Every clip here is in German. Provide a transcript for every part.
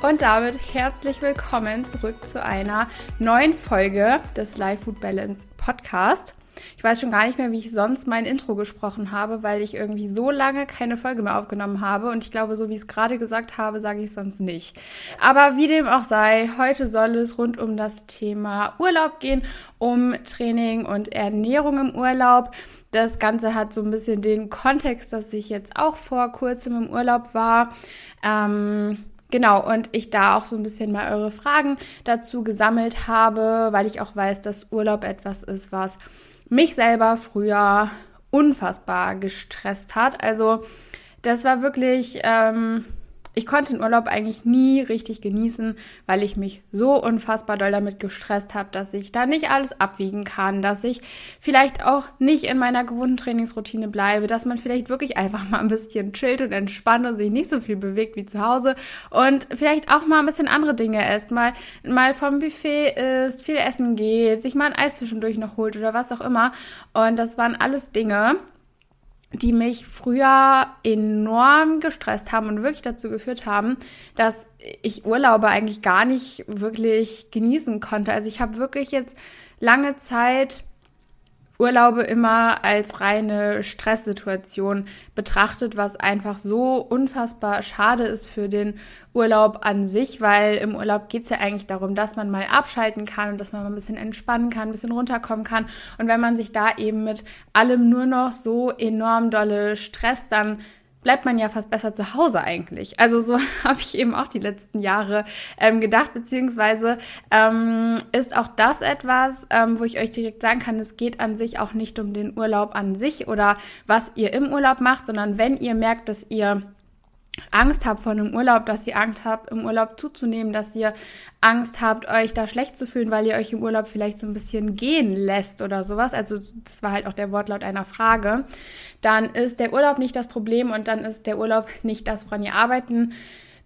Und damit herzlich willkommen zurück zu einer neuen Folge des Life Food Balance Podcast. Ich weiß schon gar nicht mehr, wie ich sonst mein Intro gesprochen habe, weil ich irgendwie so lange keine Folge mehr aufgenommen habe. Und ich glaube, so wie ich es gerade gesagt habe, sage ich es sonst nicht. Aber wie dem auch sei, heute soll es rund um das Thema Urlaub gehen, um Training und Ernährung im Urlaub. Das Ganze hat so ein bisschen den Kontext, dass ich jetzt auch vor kurzem im Urlaub war. Ähm, Genau, und ich da auch so ein bisschen mal eure Fragen dazu gesammelt habe, weil ich auch weiß, dass Urlaub etwas ist, was mich selber früher unfassbar gestresst hat. Also das war wirklich, ähm, ich konnte den Urlaub eigentlich nie richtig genießen, weil ich mich so unfassbar doll damit gestresst habe, dass ich da nicht alles abwiegen kann, dass ich vielleicht auch nicht in meiner gewohnten Trainingsroutine bleibe, dass man vielleicht wirklich einfach mal ein bisschen chillt und entspannt und sich nicht so viel bewegt wie zu Hause und vielleicht auch mal ein bisschen andere Dinge isst, mal, mal vom Buffet isst, viel essen geht, sich mal ein Eis zwischendurch noch holt oder was auch immer. Und das waren alles Dinge, die mich früher enorm gestresst haben und wirklich dazu geführt haben, dass ich Urlaube eigentlich gar nicht wirklich genießen konnte. Also ich habe wirklich jetzt lange Zeit Urlaube immer als reine Stresssituation betrachtet, was einfach so unfassbar schade ist für den Urlaub an sich, weil im Urlaub geht es ja eigentlich darum, dass man mal abschalten kann und dass man mal ein bisschen entspannen kann, ein bisschen runterkommen kann. Und wenn man sich da eben mit allem nur noch so enorm dolle Stress dann bleibt man ja fast besser zu Hause eigentlich. Also so habe ich eben auch die letzten Jahre ähm, gedacht, beziehungsweise ähm, ist auch das etwas, ähm, wo ich euch direkt sagen kann, es geht an sich auch nicht um den Urlaub an sich oder was ihr im Urlaub macht, sondern wenn ihr merkt, dass ihr Angst habt vor einem Urlaub, dass ihr Angst habt, im Urlaub zuzunehmen, dass ihr Angst habt, euch da schlecht zu fühlen, weil ihr euch im Urlaub vielleicht so ein bisschen gehen lässt oder sowas. Also das war halt auch der Wortlaut einer Frage. Dann ist der Urlaub nicht das Problem und dann ist der Urlaub nicht das, woran ihr arbeiten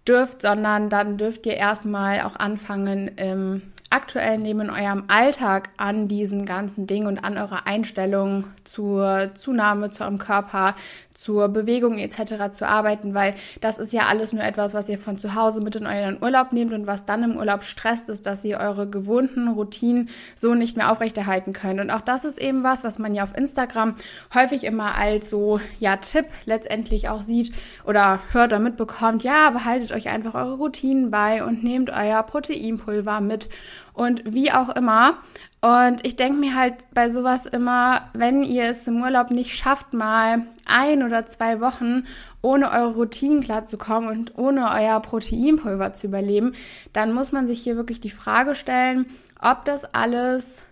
dürft, sondern dann dürft ihr erstmal auch anfangen, im aktuellen Leben in eurem Alltag an diesen ganzen Dingen und an eurer Einstellung zur Zunahme, zu eurem Körper, zur Bewegung etc. zu arbeiten, weil das ist ja alles nur etwas, was ihr von zu Hause mit in euren Urlaub nehmt und was dann im Urlaub stresst, ist, dass ihr eure gewohnten Routinen so nicht mehr aufrechterhalten könnt. Und auch das ist eben was, was man ja auf Instagram häufig immer als so, ja, Tipp letztendlich auch sieht oder hört oder mitbekommt, ja, behaltet euch einfach eure Routinen bei und nehmt euer Proteinpulver mit und wie auch immer. Und ich denke mir halt bei sowas immer, wenn ihr es im Urlaub nicht schafft, mal ein oder zwei Wochen ohne eure Routinen klarzukommen und ohne euer Proteinpulver zu überleben, dann muss man sich hier wirklich die Frage stellen, ob das alles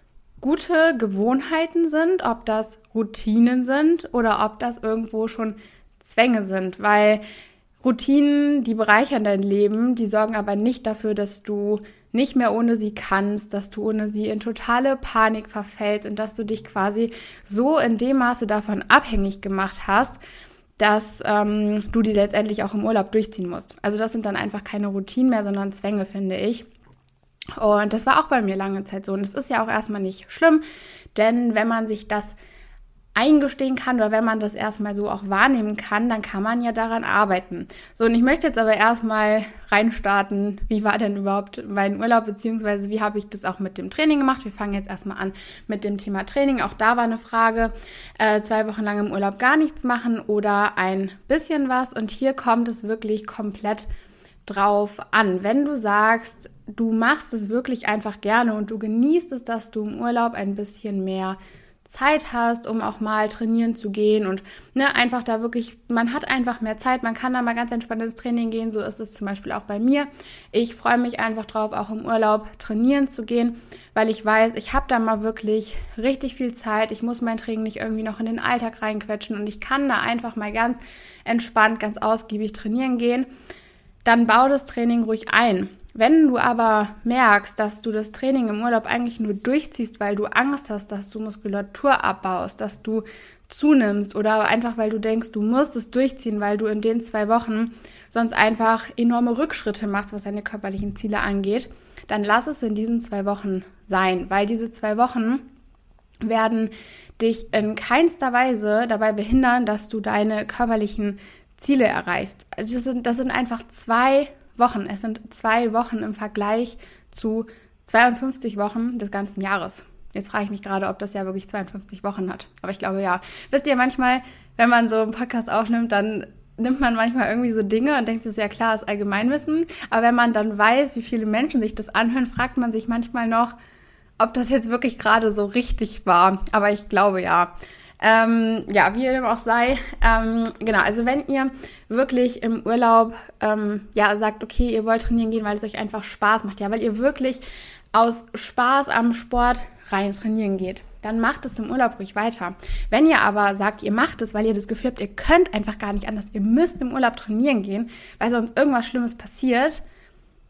gute Gewohnheiten sind, ob das Routinen sind oder ob das irgendwo schon Zwänge sind, weil Routinen, die bereichern dein Leben, die sorgen aber nicht dafür, dass du nicht mehr ohne sie kannst, dass du ohne sie in totale Panik verfällst und dass du dich quasi so in dem Maße davon abhängig gemacht hast, dass ähm, du die letztendlich auch im Urlaub durchziehen musst. Also das sind dann einfach keine Routinen mehr, sondern Zwänge, finde ich. Und das war auch bei mir lange Zeit so. Und es ist ja auch erstmal nicht schlimm, denn wenn man sich das eingestehen kann oder wenn man das erstmal so auch wahrnehmen kann, dann kann man ja daran arbeiten. So, und ich möchte jetzt aber erstmal reinstarten, wie war denn überhaupt mein Urlaub, beziehungsweise wie habe ich das auch mit dem Training gemacht. Wir fangen jetzt erstmal an mit dem Thema Training. Auch da war eine Frage, äh, zwei Wochen lang im Urlaub gar nichts machen oder ein bisschen was. Und hier kommt es wirklich komplett drauf an. Wenn du sagst, du machst es wirklich einfach gerne und du genießt es, dass du im Urlaub ein bisschen mehr Zeit hast, um auch mal trainieren zu gehen und ne, einfach da wirklich, man hat einfach mehr Zeit, man kann da mal ganz entspannt ins Training gehen, so ist es zum Beispiel auch bei mir. Ich freue mich einfach drauf, auch im Urlaub trainieren zu gehen, weil ich weiß, ich habe da mal wirklich richtig viel Zeit, ich muss mein Training nicht irgendwie noch in den Alltag reinquetschen und ich kann da einfach mal ganz entspannt, ganz ausgiebig trainieren gehen. dann bau das Training ruhig ein. Wenn du aber merkst, dass du das Training im Urlaub eigentlich nur durchziehst, weil du Angst hast, dass du Muskulatur abbaust, dass du zunimmst oder einfach weil du denkst, du musst es durchziehen, weil du in den zwei Wochen sonst einfach enorme Rückschritte machst, was deine körperlichen Ziele angeht, dann lass es in diesen zwei Wochen sein, weil diese zwei Wochen werden dich in keinster Weise dabei behindern, dass du deine körperlichen Ziele erreichst. Also das sind, das sind einfach zwei Wochen. Es sind zwei Wochen im Vergleich zu 52 Wochen des ganzen Jahres. Jetzt frage ich mich gerade, ob das ja wirklich 52 Wochen hat. Aber ich glaube ja. Wisst ihr, manchmal, wenn man so einen Podcast aufnimmt, dann nimmt man manchmal irgendwie so Dinge und denkt, das ist ja klar, ist Allgemeinwissen. Aber wenn man dann weiß, wie viele Menschen sich das anhören, fragt man sich manchmal noch, ob das jetzt wirklich gerade so richtig war. Aber ich glaube ja. Ähm, ja, wie dem auch sei. Ähm, genau, also wenn ihr wirklich im Urlaub ähm, ja sagt, okay, ihr wollt trainieren gehen, weil es euch einfach Spaß macht, ja, weil ihr wirklich aus Spaß am Sport rein trainieren geht, dann macht es im Urlaub ruhig weiter. Wenn ihr aber sagt, ihr macht es, weil ihr das Gefühl habt, ihr könnt einfach gar nicht anders, ihr müsst im Urlaub trainieren gehen, weil sonst irgendwas Schlimmes passiert,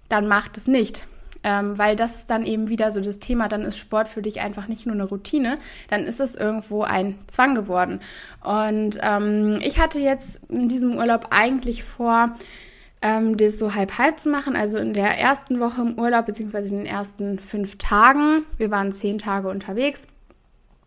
dann macht es nicht. Ähm, weil das ist dann eben wieder so das Thema, dann ist Sport für dich einfach nicht nur eine Routine, dann ist es irgendwo ein Zwang geworden. Und ähm, ich hatte jetzt in diesem Urlaub eigentlich vor, ähm, das so halb-halb zu machen. Also in der ersten Woche im Urlaub, beziehungsweise in den ersten fünf Tagen. Wir waren zehn Tage unterwegs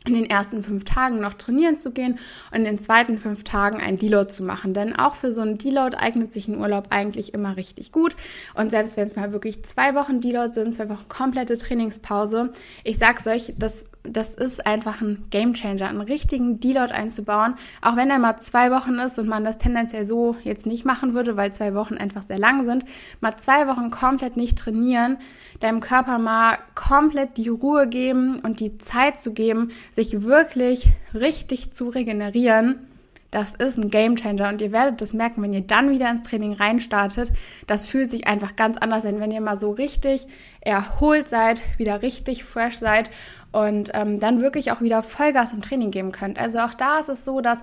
in den ersten fünf Tagen noch trainieren zu gehen und in den zweiten fünf Tagen ein Deload zu machen. Denn auch für so einen Deload eignet sich ein Urlaub eigentlich immer richtig gut. Und selbst wenn es mal wirklich zwei Wochen Deload sind, zwei Wochen komplette Trainingspause, ich sag's euch, das das ist einfach ein Gamechanger, einen richtigen Deload einzubauen. Auch wenn er mal zwei Wochen ist und man das tendenziell so jetzt nicht machen würde, weil zwei Wochen einfach sehr lang sind, mal zwei Wochen komplett nicht trainieren, deinem Körper mal komplett die Ruhe geben und die Zeit zu geben, sich wirklich richtig zu regenerieren das ist ein Gamechanger und ihr werdet das merken, wenn ihr dann wieder ins Training reinstartet. Das fühlt sich einfach ganz anders an, wenn ihr mal so richtig erholt seid, wieder richtig fresh seid und ähm, dann wirklich auch wieder Vollgas im Training geben könnt. Also auch da ist es so, dass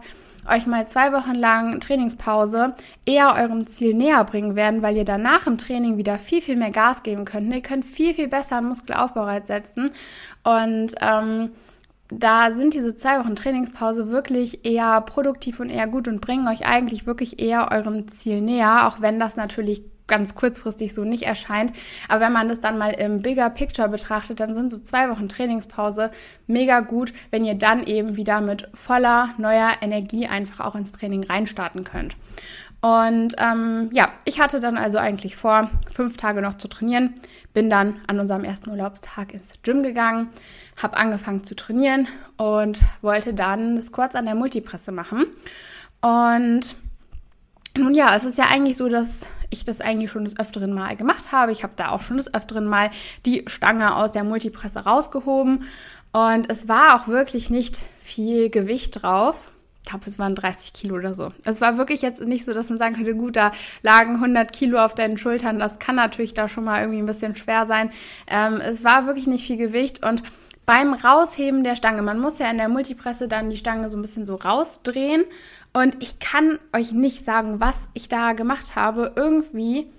euch mal zwei Wochen lang Trainingspause eher eurem Ziel näher bringen werden, weil ihr danach im Training wieder viel, viel mehr Gas geben könnt. Ihr könnt viel, viel besser einen Muskelaufbau setzen und ähm, da sind diese zwei Wochen Trainingspause wirklich eher produktiv und eher gut und bringen euch eigentlich wirklich eher eurem Ziel näher, auch wenn das natürlich ganz kurzfristig so nicht erscheint. Aber wenn man das dann mal im Bigger Picture betrachtet, dann sind so zwei Wochen Trainingspause mega gut, wenn ihr dann eben wieder mit voller neuer Energie einfach auch ins Training reinstarten könnt. Und ähm, ja, ich hatte dann also eigentlich vor, fünf Tage noch zu trainieren. Bin dann an unserem ersten Urlaubstag ins Gym gegangen, habe angefangen zu trainieren und wollte dann das kurz an der Multipresse machen. Und nun ja, es ist ja eigentlich so, dass ich das eigentlich schon des öfteren Mal gemacht habe. Ich habe da auch schon des öfteren Mal die Stange aus der Multipresse rausgehoben und es war auch wirklich nicht viel Gewicht drauf ich glaube, es waren 30 Kilo oder so. Es war wirklich jetzt nicht so, dass man sagen könnte, gut, da lagen 100 Kilo auf deinen Schultern. Das kann natürlich da schon mal irgendwie ein bisschen schwer sein. Ähm, es war wirklich nicht viel Gewicht und beim Rausheben der Stange, man muss ja in der Multipresse dann die Stange so ein bisschen so rausdrehen und ich kann euch nicht sagen, was ich da gemacht habe. Irgendwie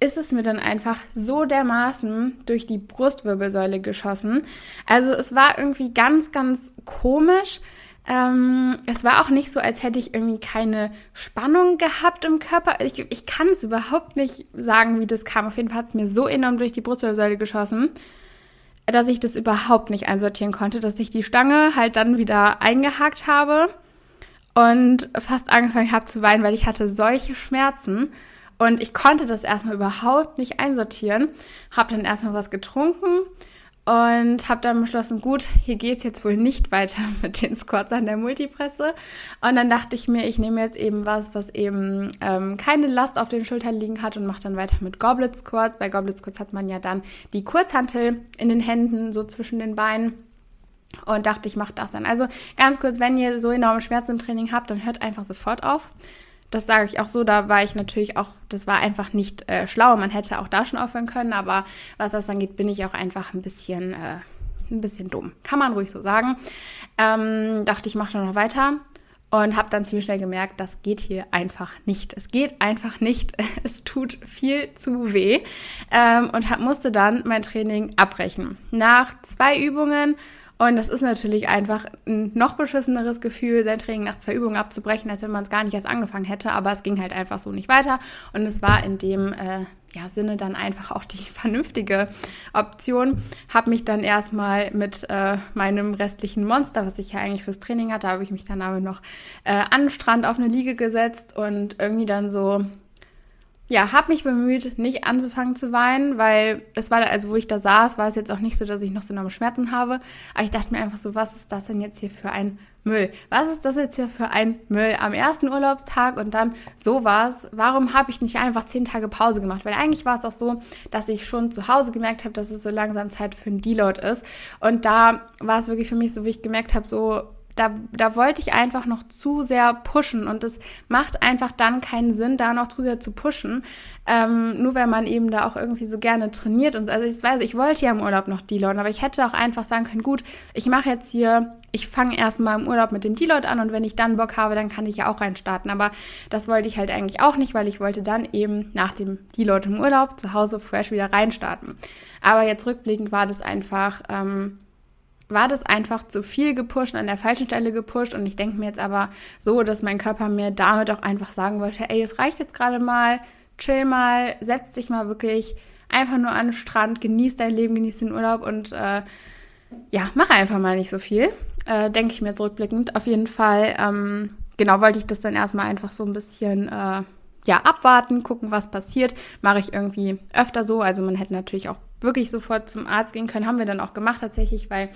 ist es mir dann einfach so dermaßen durch die Brustwirbelsäule geschossen. Also es war irgendwie ganz, ganz komisch. Ähm, es war auch nicht so, als hätte ich irgendwie keine Spannung gehabt im Körper. Ich, ich kann es überhaupt nicht sagen, wie das kam. Auf jeden Fall hat es mir so enorm durch die Brustwirbelsäule geschossen, dass ich das überhaupt nicht einsortieren konnte, dass ich die Stange halt dann wieder eingehakt habe und fast angefangen habe zu weinen, weil ich hatte solche Schmerzen. Und ich konnte das erstmal überhaupt nicht einsortieren. Habe dann erstmal was getrunken und habe dann beschlossen, gut, hier geht's jetzt wohl nicht weiter mit den Squats an der Multipresse. Und dann dachte ich mir, ich nehme jetzt eben was, was eben ähm, keine Last auf den Schultern liegen hat und mache dann weiter mit Goblet Squats. Bei Goblet Squats hat man ja dann die Kurzhantel in den Händen, so zwischen den Beinen. Und dachte, ich mache das dann. Also ganz kurz, wenn ihr so enorme Schmerzen im Training habt, dann hört einfach sofort auf das sage ich auch so, da war ich natürlich auch, das war einfach nicht äh, schlau. Man hätte auch da schon aufhören können, aber was das angeht, bin ich auch einfach ein bisschen, äh, ein bisschen dumm. Kann man ruhig so sagen. Ähm, dachte ich, mache noch weiter. und habe dann ziemlich schnell gemerkt, das geht hier einfach nicht. Es geht einfach nicht. Es tut viel zu weh ähm, und hab, musste dann mein Training abbrechen. Nach zwei Übungen und das ist natürlich einfach ein noch beschisseneres Gefühl, sein Training nach zwei Übungen abzubrechen, als wenn man es gar nicht erst angefangen hätte. Aber es ging halt einfach so nicht weiter. Und es war in dem äh, ja, Sinne dann einfach auch die vernünftige Option. Habe mich dann erstmal mit äh, meinem restlichen Monster, was ich ja eigentlich fürs Training hatte, habe ich mich dann aber noch äh, an den Strand auf eine Liege gesetzt und irgendwie dann so ja, habe mich bemüht, nicht anzufangen zu weinen, weil es war, also wo ich da saß, war es jetzt auch nicht so, dass ich noch so enorme Schmerzen habe. Aber ich dachte mir einfach so, was ist das denn jetzt hier für ein Müll? Was ist das jetzt hier für ein Müll am ersten Urlaubstag und dann sowas? Warum habe ich nicht einfach zehn Tage Pause gemacht? Weil eigentlich war es auch so, dass ich schon zu Hause gemerkt habe, dass es so langsam Zeit für einen Deload ist. Und da war es wirklich für mich so, wie ich gemerkt habe, so da, da wollte ich einfach noch zu sehr pushen und es macht einfach dann keinen Sinn, da noch zu sehr zu pushen, ähm, nur weil man eben da auch irgendwie so gerne trainiert und so. Also ich weiß, ich wollte ja im Urlaub noch Deloaden, aber ich hätte auch einfach sagen können, gut, ich mache jetzt hier, ich fange erstmal im Urlaub mit dem Deload an und wenn ich dann Bock habe, dann kann ich ja auch reinstarten. Aber das wollte ich halt eigentlich auch nicht, weil ich wollte dann eben nach dem Deload im Urlaub zu Hause fresh wieder reinstarten. Aber jetzt rückblickend war das einfach... Ähm, war das einfach zu viel gepusht, an der falschen Stelle gepusht. Und ich denke mir jetzt aber so, dass mein Körper mir damit auch einfach sagen wollte, ey, es reicht jetzt gerade mal, chill mal, setz dich mal wirklich einfach nur an den Strand, genieß dein Leben, genieß den Urlaub und äh, ja, mach einfach mal nicht so viel. Äh, denke ich mir zurückblickend. Auf jeden Fall, ähm, genau, wollte ich das dann erstmal einfach so ein bisschen äh, ja, abwarten, gucken, was passiert. Mache ich irgendwie öfter so. Also man hätte natürlich auch wirklich sofort zum Arzt gehen können. Haben wir dann auch gemacht tatsächlich, weil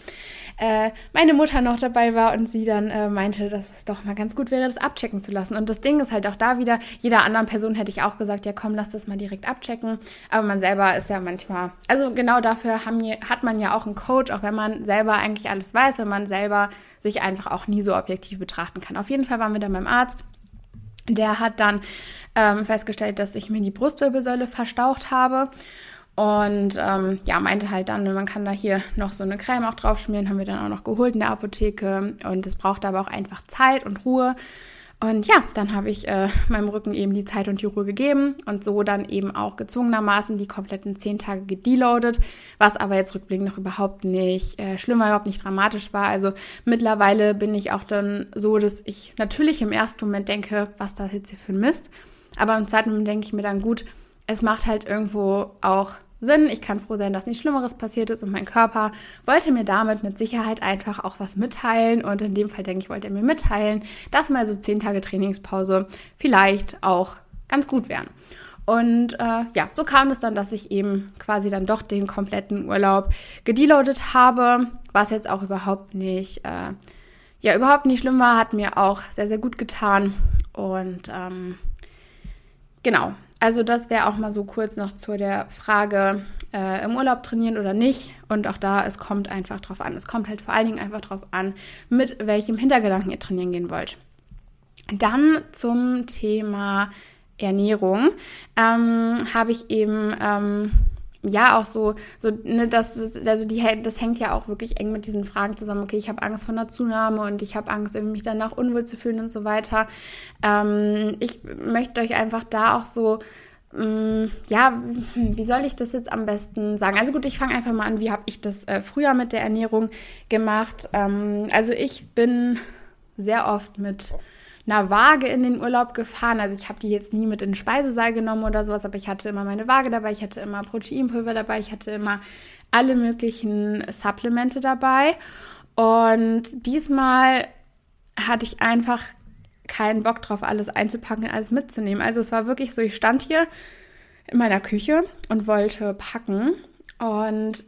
äh, meine Mutter noch dabei war und sie dann äh, meinte, dass es doch mal ganz gut wäre, das abchecken zu lassen. Und das Ding ist halt auch da wieder, jeder anderen Person hätte ich auch gesagt, ja komm, lass das mal direkt abchecken. Aber man selber ist ja manchmal, also genau dafür haben, hat man ja auch einen Coach, auch wenn man selber eigentlich alles weiß, wenn man selber sich einfach auch nie so objektiv betrachten kann. Auf jeden Fall waren wir dann beim Arzt. Der hat dann ähm, festgestellt, dass ich mir die Brustwirbelsäule verstaucht habe. Und ähm, ja, meinte halt dann, man kann da hier noch so eine Creme auch drauf schmieren, haben wir dann auch noch geholt in der Apotheke. Und es braucht aber auch einfach Zeit und Ruhe. Und ja, dann habe ich äh, meinem Rücken eben die Zeit und die Ruhe gegeben und so dann eben auch gezwungenermaßen die kompletten zehn Tage gedeloadet, was aber jetzt rückblickend noch überhaupt nicht äh, schlimm war, überhaupt nicht dramatisch war. Also mittlerweile bin ich auch dann so, dass ich natürlich im ersten Moment denke, was das jetzt hier für ein Mist. Aber im zweiten Moment denke ich mir dann, gut, es macht halt irgendwo auch Sinn. Ich kann froh sein, dass nichts Schlimmeres passiert ist und mein Körper wollte mir damit mit Sicherheit einfach auch was mitteilen. Und in dem Fall denke ich, wollte er mir mitteilen, dass mal so zehn Tage Trainingspause vielleicht auch ganz gut wären. Und äh, ja, so kam es dann, dass ich eben quasi dann doch den kompletten Urlaub gedeloadet habe, was jetzt auch überhaupt nicht, äh, ja, überhaupt nicht schlimm war, hat mir auch sehr, sehr gut getan. Und ähm, genau, also das wäre auch mal so kurz noch zu der Frage, äh, im Urlaub trainieren oder nicht. Und auch da, es kommt einfach drauf an. Es kommt halt vor allen Dingen einfach drauf an, mit welchem Hintergedanken ihr trainieren gehen wollt. Dann zum Thema Ernährung ähm, habe ich eben ähm, ja auch so, so ne, das, also die, das hängt ja auch wirklich eng mit diesen Fragen zusammen. Okay, ich habe Angst vor einer Zunahme und ich habe Angst, mich danach unwohl zu fühlen und so weiter. Ähm, ich möchte euch einfach da auch so mm, ja, wie soll ich das jetzt am besten sagen? Also gut, ich fange einfach mal an, wie habe ich das äh, früher mit der Ernährung gemacht? Ähm, also ich bin sehr oft mit einer Waage in den Urlaub gefahren. Also ich habe die jetzt nie mit in den Speisesaal genommen oder sowas, aber ich hatte immer meine Waage dabei, ich hatte immer Proteinpulver dabei, ich hatte immer alle möglichen Supplemente dabei. Und diesmal hatte ich einfach keinen Bock drauf, alles einzupacken, alles mitzunehmen. Also es war wirklich so, ich stand hier in meiner Küche und wollte packen und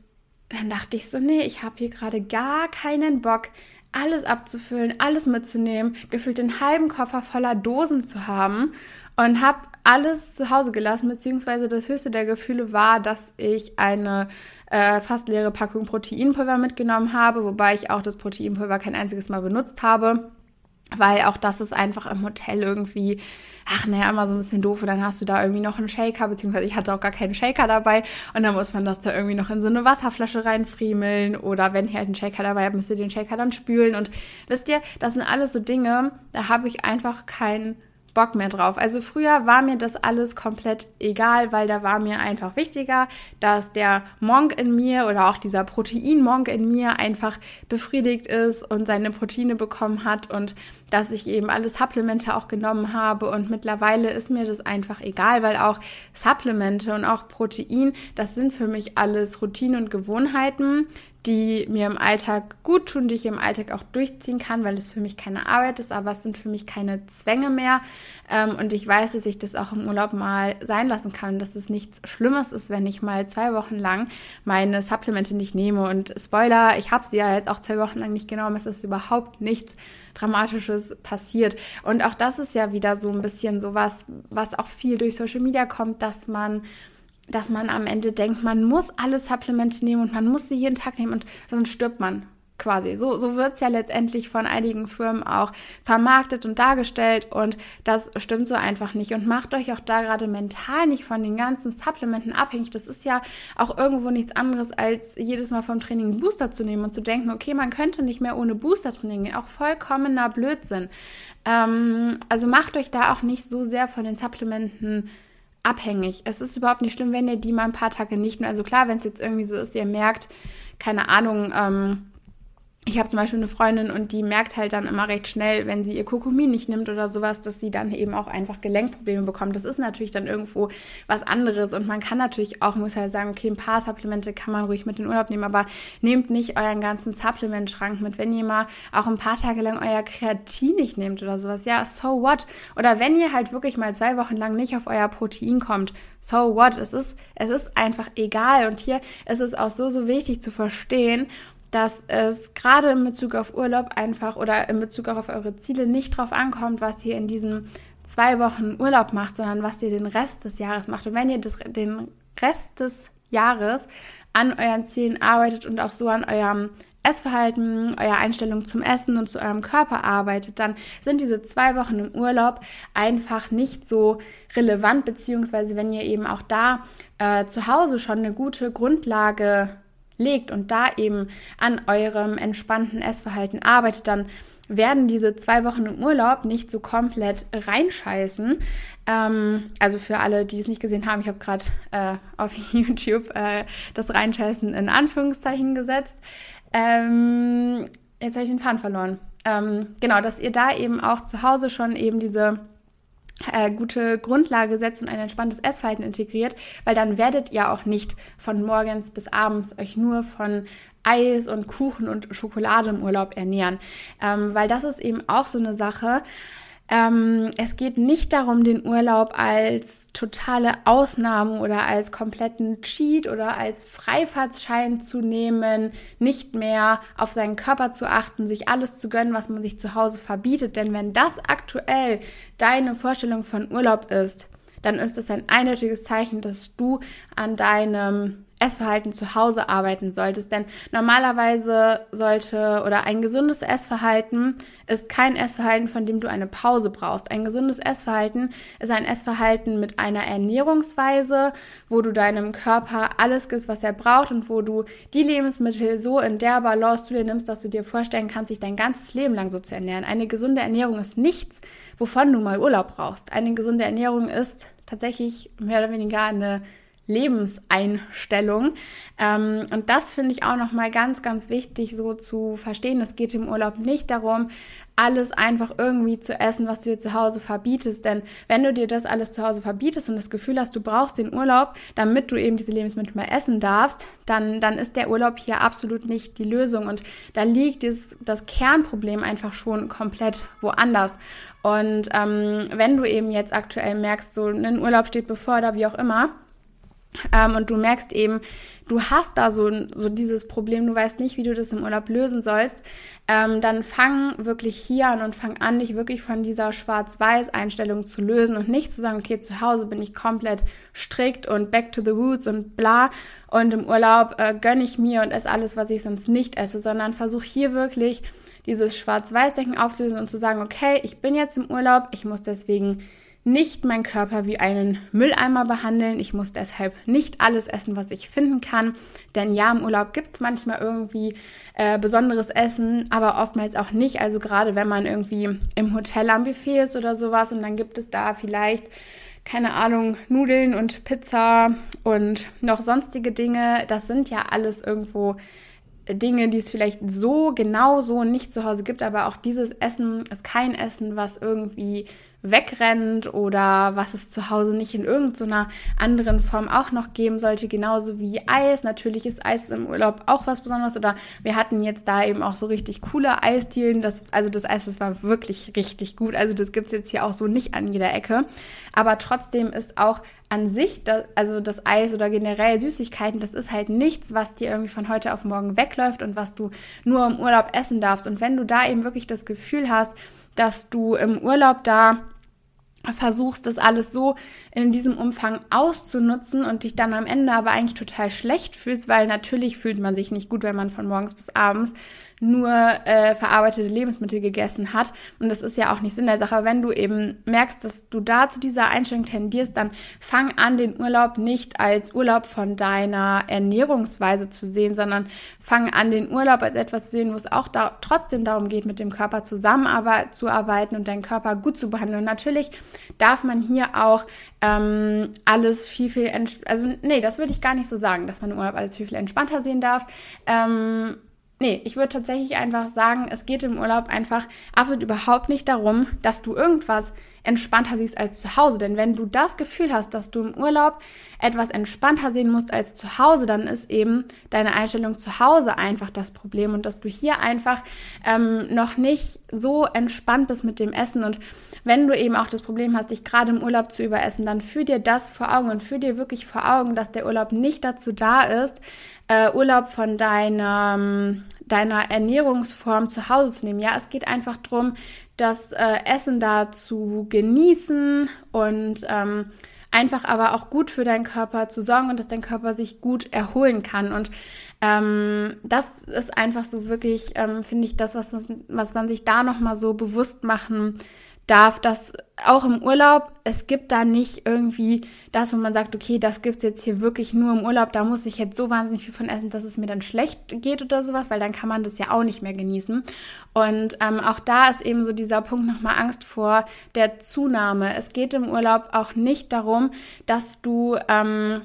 dann dachte ich so, nee, ich habe hier gerade gar keinen Bock, alles abzufüllen, alles mitzunehmen, gefühlt den halben Koffer voller Dosen zu haben und habe alles zu Hause gelassen, beziehungsweise das höchste der Gefühle war, dass ich eine äh, fast leere Packung Proteinpulver mitgenommen habe, wobei ich auch das Proteinpulver kein einziges Mal benutzt habe. Weil auch das ist einfach im Hotel irgendwie, ach naja, immer so ein bisschen doof. Und dann hast du da irgendwie noch einen Shaker, beziehungsweise ich hatte auch gar keinen Shaker dabei. Und dann muss man das da irgendwie noch in so eine Wasserflasche reinfriemeln. Oder wenn ihr halt einen Shaker dabei habt, müsst ihr den Shaker dann spülen. Und wisst ihr, das sind alles so Dinge, da habe ich einfach keinen Bock mehr drauf. Also früher war mir das alles komplett egal, weil da war mir einfach wichtiger, dass der Monk in mir oder auch dieser Protein-Monk in mir einfach befriedigt ist und seine Proteine bekommen hat und dass ich eben alle Supplemente auch genommen habe und mittlerweile ist mir das einfach egal, weil auch Supplemente und auch Protein, das sind für mich alles Routinen und Gewohnheiten, die mir im Alltag gut tun, die ich im Alltag auch durchziehen kann, weil es für mich keine Arbeit ist, aber es sind für mich keine Zwänge mehr. Ähm, und ich weiß, dass ich das auch im Urlaub mal sein lassen kann, dass es nichts Schlimmes ist, wenn ich mal zwei Wochen lang meine Supplemente nicht nehme. Und Spoiler, ich habe sie ja jetzt auch zwei Wochen lang nicht genommen. Es ist überhaupt nichts Dramatisches passiert. Und auch das ist ja wieder so ein bisschen sowas, was auch viel durch Social Media kommt, dass man dass man am Ende denkt, man muss alle Supplemente nehmen und man muss sie jeden Tag nehmen und sonst stirbt man quasi. So, so wird es ja letztendlich von einigen Firmen auch vermarktet und dargestellt und das stimmt so einfach nicht. Und macht euch auch da gerade mental nicht von den ganzen Supplementen abhängig. Das ist ja auch irgendwo nichts anderes, als jedes Mal vom Training einen Booster zu nehmen und zu denken, okay, man könnte nicht mehr ohne Booster trainieren. Auch vollkommener Blödsinn. Ähm, also macht euch da auch nicht so sehr von den Supplementen abhängig. Es ist überhaupt nicht schlimm, wenn ihr die mal ein paar Tage nicht nur, also klar, wenn es jetzt irgendwie so ist, ihr merkt, keine Ahnung, ähm, ich habe zum Beispiel eine Freundin und die merkt halt dann immer recht schnell, wenn sie ihr Kokomin nicht nimmt oder sowas, dass sie dann eben auch einfach Gelenkprobleme bekommt. Das ist natürlich dann irgendwo was anderes und man kann natürlich auch, muss halt sagen, okay, ein paar Supplemente kann man ruhig mit in den Urlaub nehmen, aber nehmt nicht euren ganzen Supplement-Schrank mit. Wenn ihr mal auch ein paar Tage lang euer Kreatin nicht nehmt oder sowas, ja, so what? Oder wenn ihr halt wirklich mal zwei Wochen lang nicht auf euer Protein kommt, so what? Es ist, es ist einfach egal und hier ist es auch so, so wichtig zu verstehen, dass es gerade in Bezug auf Urlaub einfach oder in Bezug auch auf eure Ziele nicht drauf ankommt, was ihr in diesen zwei Wochen Urlaub macht, sondern was ihr den Rest des Jahres macht. Und wenn ihr das, den Rest des Jahres an euren Zielen arbeitet und auch so an eurem Essverhalten, eurer Einstellung zum Essen und zu eurem Körper arbeitet, dann sind diese zwei Wochen im Urlaub einfach nicht so relevant, beziehungsweise wenn ihr eben auch da äh, zu Hause schon eine gute Grundlage legt und da eben an eurem entspannten Essverhalten arbeitet, dann werden diese zwei Wochen im Urlaub nicht so komplett reinscheißen. Ähm, also für alle, die es nicht gesehen haben, ich habe gerade äh, auf YouTube äh, das Reinscheißen in Anführungszeichen gesetzt. Ähm, jetzt habe ich den Faden verloren. Ähm, genau, dass ihr da eben auch zu Hause schon eben diese äh, gute Grundlage setzt und ein entspanntes Essverhalten integriert, weil dann werdet ihr auch nicht von morgens bis abends euch nur von Eis und Kuchen und Schokolade im Urlaub ernähren, ähm, weil das ist eben auch so eine Sache. Ähm, es geht nicht darum, den Urlaub als totale Ausnahme oder als kompletten Cheat oder als Freifahrtsschein zu nehmen, nicht mehr auf seinen Körper zu achten, sich alles zu gönnen, was man sich zu Hause verbietet. Denn wenn das aktuell deine Vorstellung von Urlaub ist, dann ist es ein eindeutiges Zeichen, dass du an deinem Essverhalten zu Hause arbeiten solltest. Denn normalerweise sollte oder ein gesundes Essverhalten ist kein Essverhalten, von dem du eine Pause brauchst. Ein gesundes Essverhalten ist ein Essverhalten mit einer Ernährungsweise, wo du deinem Körper alles gibst, was er braucht und wo du die Lebensmittel so in der Balance zu dir nimmst, dass du dir vorstellen kannst, dich dein ganzes Leben lang so zu ernähren. Eine gesunde Ernährung ist nichts, wovon du mal Urlaub brauchst. Eine gesunde Ernährung ist tatsächlich mehr oder weniger eine Lebenseinstellung. Ähm, und das finde ich auch nochmal ganz, ganz wichtig so zu verstehen. Es geht im Urlaub nicht darum, alles einfach irgendwie zu essen, was du dir zu Hause verbietest. Denn wenn du dir das alles zu Hause verbietest und das Gefühl hast, du brauchst den Urlaub, damit du eben diese Lebensmittel mal essen darfst, dann, dann ist der Urlaub hier absolut nicht die Lösung. Und da liegt dieses, das Kernproblem einfach schon komplett woanders. Und ähm, wenn du eben jetzt aktuell merkst, so ein Urlaub steht bevor oder wie auch immer, ähm, und du merkst eben, du hast da so, so dieses Problem, du weißt nicht, wie du das im Urlaub lösen sollst, ähm, dann fang wirklich hier an und fang an, dich wirklich von dieser Schwarz-Weiß-Einstellung zu lösen und nicht zu sagen, okay, zu Hause bin ich komplett strikt und back to the roots und bla. Und im Urlaub äh, gönne ich mir und esse alles, was ich sonst nicht esse, sondern versuch hier wirklich dieses Schwarz-Weiß-Denken aufzulösen und zu sagen, okay, ich bin jetzt im Urlaub, ich muss deswegen nicht meinen Körper wie einen Mülleimer behandeln. Ich muss deshalb nicht alles essen, was ich finden kann. Denn ja, im Urlaub gibt es manchmal irgendwie äh, besonderes Essen, aber oftmals auch nicht. Also gerade wenn man irgendwie im Hotel am Buffet ist oder sowas und dann gibt es da vielleicht keine Ahnung, Nudeln und Pizza und noch sonstige Dinge. Das sind ja alles irgendwo Dinge, die es vielleicht so genau so nicht zu Hause gibt, aber auch dieses Essen ist kein Essen, was irgendwie wegrennt oder was es zu Hause nicht in irgendeiner anderen Form auch noch geben sollte, genauso wie Eis. Natürlich ist Eis im Urlaub auch was Besonderes oder wir hatten jetzt da eben auch so richtig coole Eisdielen. Das, also das Eis, das war wirklich richtig gut. Also das gibt es jetzt hier auch so nicht an jeder Ecke. Aber trotzdem ist auch an sich, das, also das Eis oder generell Süßigkeiten, das ist halt nichts, was dir irgendwie von heute auf morgen wegläuft und was du nur im Urlaub essen darfst. Und wenn du da eben wirklich das Gefühl hast, dass du im Urlaub da versuchst, das alles so in diesem Umfang auszunutzen und dich dann am Ende aber eigentlich total schlecht fühlst, weil natürlich fühlt man sich nicht gut, wenn man von morgens bis abends nur äh, verarbeitete Lebensmittel gegessen hat. Und das ist ja auch nicht Sinn der Sache. Wenn du eben merkst, dass du da zu dieser Einstellung tendierst, dann fang an, den Urlaub nicht als Urlaub von deiner Ernährungsweise zu sehen, sondern fang an, den Urlaub als etwas zu sehen, wo es auch da, trotzdem darum geht, mit dem Körper zusammenzuarbeiten und deinen Körper gut zu behandeln. Und natürlich darf man hier auch ähm, alles viel, viel, also nee, das würde ich gar nicht so sagen, dass man im Urlaub alles viel, viel entspannter sehen darf. Ähm, Nee, ich würde tatsächlich einfach sagen, es geht im Urlaub einfach absolut überhaupt nicht darum, dass du irgendwas entspannter siehst als zu Hause. Denn wenn du das Gefühl hast, dass du im Urlaub etwas entspannter sehen musst als zu Hause, dann ist eben deine Einstellung zu Hause einfach das Problem und dass du hier einfach ähm, noch nicht so entspannt bist mit dem Essen. Und wenn du eben auch das Problem hast, dich gerade im Urlaub zu überessen, dann führ dir das vor Augen und führ dir wirklich vor Augen, dass der Urlaub nicht dazu da ist, äh, Urlaub von deiner, deiner Ernährungsform zu Hause zu nehmen. Ja, es geht einfach darum, das äh, Essen da zu genießen und ähm, einfach aber auch gut für deinen Körper zu sorgen und dass dein Körper sich gut erholen kann. Und ähm, das ist einfach so wirklich, ähm, finde ich, das, was, was man sich da nochmal so bewusst machen darf, dass auch im Urlaub, es gibt da nicht irgendwie das, wo man sagt, okay, das gibt's jetzt hier wirklich nur im Urlaub, da muss ich jetzt so wahnsinnig viel von essen, dass es mir dann schlecht geht oder sowas, weil dann kann man das ja auch nicht mehr genießen. Und ähm, auch da ist eben so dieser Punkt nochmal Angst vor der Zunahme. Es geht im Urlaub auch nicht darum, dass du ähm,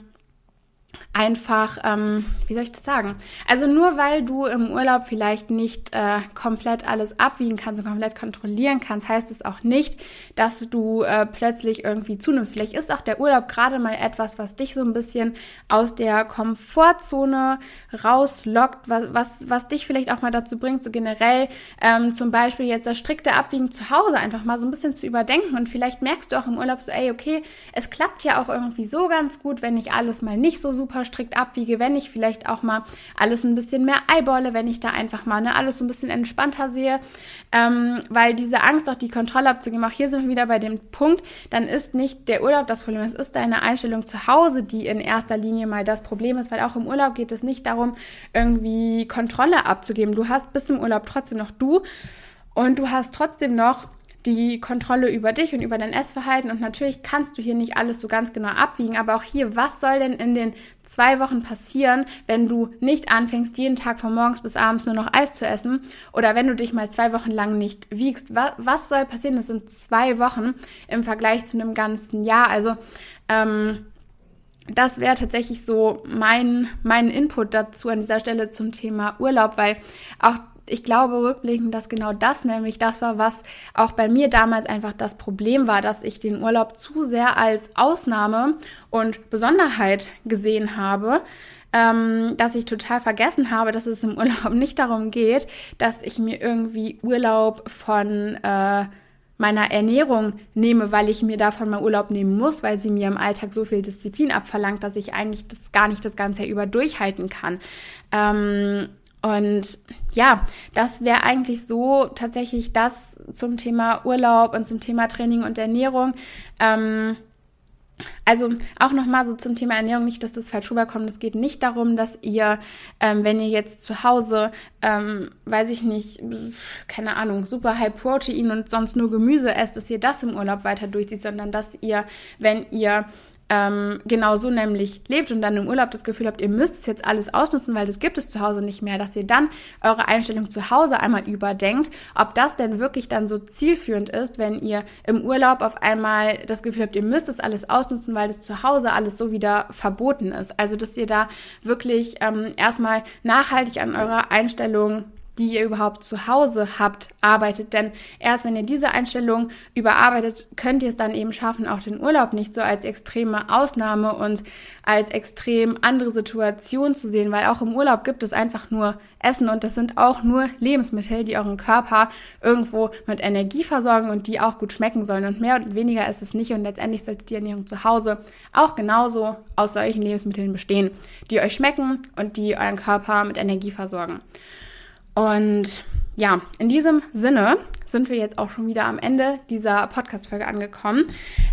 einfach, ähm, wie soll ich das sagen? Also nur weil du im Urlaub vielleicht nicht äh, komplett alles abwiegen kannst und komplett kontrollieren kannst, heißt es auch nicht, dass du äh, plötzlich irgendwie zunimmst. Vielleicht ist auch der Urlaub gerade mal etwas, was dich so ein bisschen aus der Komfortzone rauslockt, was, was, was dich vielleicht auch mal dazu bringt, so generell ähm, zum Beispiel jetzt das strikte Abwiegen zu Hause einfach mal so ein bisschen zu überdenken und vielleicht merkst du auch im Urlaub so, ey, okay, es klappt ja auch irgendwie so ganz gut, wenn ich alles mal nicht so super strikt abwiege, wenn ich vielleicht auch mal alles ein bisschen mehr eyeballe, wenn ich da einfach mal ne, alles so ein bisschen entspannter sehe, ähm, weil diese Angst, auch die Kontrolle abzugeben, auch hier sind wir wieder bei dem Punkt, dann ist nicht der Urlaub das Problem, es ist deine Einstellung zu Hause, die in erster Linie mal das Problem ist, weil auch im Urlaub geht es nicht darum, irgendwie Kontrolle abzugeben. Du hast bis zum Urlaub trotzdem noch du und du hast trotzdem noch die Kontrolle über dich und über dein Essverhalten. Und natürlich kannst du hier nicht alles so ganz genau abwiegen, aber auch hier, was soll denn in den zwei Wochen passieren, wenn du nicht anfängst, jeden Tag von morgens bis abends nur noch Eis zu essen oder wenn du dich mal zwei Wochen lang nicht wiegst? Was, was soll passieren? Das sind zwei Wochen im Vergleich zu einem ganzen Jahr. Also, ähm, das wäre tatsächlich so mein, mein Input dazu an dieser Stelle zum Thema Urlaub, weil auch ich glaube rückblickend, dass genau das nämlich das war, was auch bei mir damals einfach das Problem war, dass ich den Urlaub zu sehr als Ausnahme und Besonderheit gesehen habe. Ähm, dass ich total vergessen habe, dass es im Urlaub nicht darum geht, dass ich mir irgendwie Urlaub von äh, meiner Ernährung nehme, weil ich mir davon mal Urlaub nehmen muss, weil sie mir im Alltag so viel Disziplin abverlangt, dass ich eigentlich das gar nicht das ganze Jahr über durchhalten kann. Ähm, und ja, das wäre eigentlich so tatsächlich das zum Thema Urlaub und zum Thema Training und Ernährung. Ähm, also auch nochmal so zum Thema Ernährung, nicht, dass das falsch rüberkommt. Es geht nicht darum, dass ihr, ähm, wenn ihr jetzt zu Hause, ähm, weiß ich nicht, keine Ahnung, super High Protein und sonst nur Gemüse esst, dass ihr das im Urlaub weiter durchzieht, sondern dass ihr, wenn ihr ähm, genau so nämlich lebt und dann im Urlaub das Gefühl habt, ihr müsst es jetzt alles ausnutzen, weil das gibt es zu Hause nicht mehr, dass ihr dann eure Einstellung zu Hause einmal überdenkt, ob das denn wirklich dann so zielführend ist, wenn ihr im Urlaub auf einmal das Gefühl habt, ihr müsst es alles ausnutzen, weil das zu Hause alles so wieder verboten ist. Also, dass ihr da wirklich ähm, erstmal nachhaltig an eurer Einstellung die ihr überhaupt zu Hause habt, arbeitet. Denn erst wenn ihr diese Einstellung überarbeitet, könnt ihr es dann eben schaffen, auch den Urlaub nicht so als extreme Ausnahme und als extrem andere Situation zu sehen, weil auch im Urlaub gibt es einfach nur Essen und das sind auch nur Lebensmittel, die euren Körper irgendwo mit Energie versorgen und die auch gut schmecken sollen. Und mehr und weniger ist es nicht und letztendlich sollte die Ernährung zu Hause auch genauso aus solchen Lebensmitteln bestehen, die euch schmecken und die euren Körper mit Energie versorgen. Und ja, in diesem Sinne sind wir jetzt auch schon wieder am Ende dieser Podcast-Folge angekommen.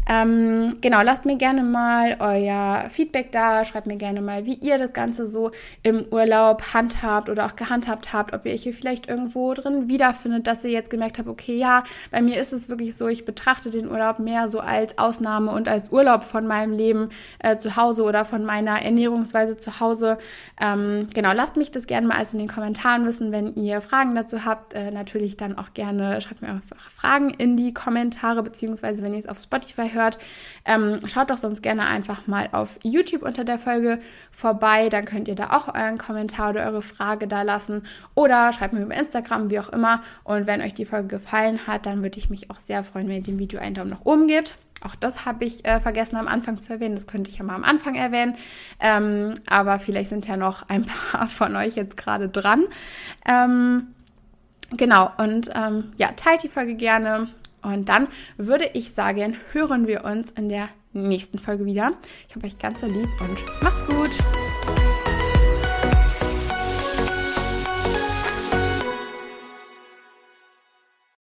Ähm, genau, lasst mir gerne mal euer Feedback da. Schreibt mir gerne mal, wie ihr das Ganze so im Urlaub handhabt oder auch gehandhabt habt. Ob ihr euch hier vielleicht irgendwo drin wiederfindet, dass ihr jetzt gemerkt habt, okay, ja, bei mir ist es wirklich so, ich betrachte den Urlaub mehr so als Ausnahme und als Urlaub von meinem Leben äh, zu Hause oder von meiner Ernährungsweise zu Hause. Ähm, genau, lasst mich das gerne mal alles in den Kommentaren wissen, wenn ihr Fragen dazu habt. Äh, natürlich dann auch gerne schreibt mir einfach Fragen in die Kommentare, beziehungsweise wenn ihr es auf Spotify hört, ähm, schaut doch sonst gerne einfach mal auf YouTube unter der Folge vorbei. Dann könnt ihr da auch euren Kommentar oder eure Frage da lassen oder schreibt mir über Instagram, wie auch immer. Und wenn euch die Folge gefallen hat, dann würde ich mich auch sehr freuen, wenn ihr dem Video einen Daumen nach oben gebt. Auch das habe ich äh, vergessen am Anfang zu erwähnen. Das könnte ich ja mal am Anfang erwähnen. Ähm, aber vielleicht sind ja noch ein paar von euch jetzt gerade dran. Ähm, Genau, und ähm, ja, teilt die Folge gerne. Und dann würde ich sagen, hören wir uns in der nächsten Folge wieder. Ich habe euch ganz so lieb und macht's gut.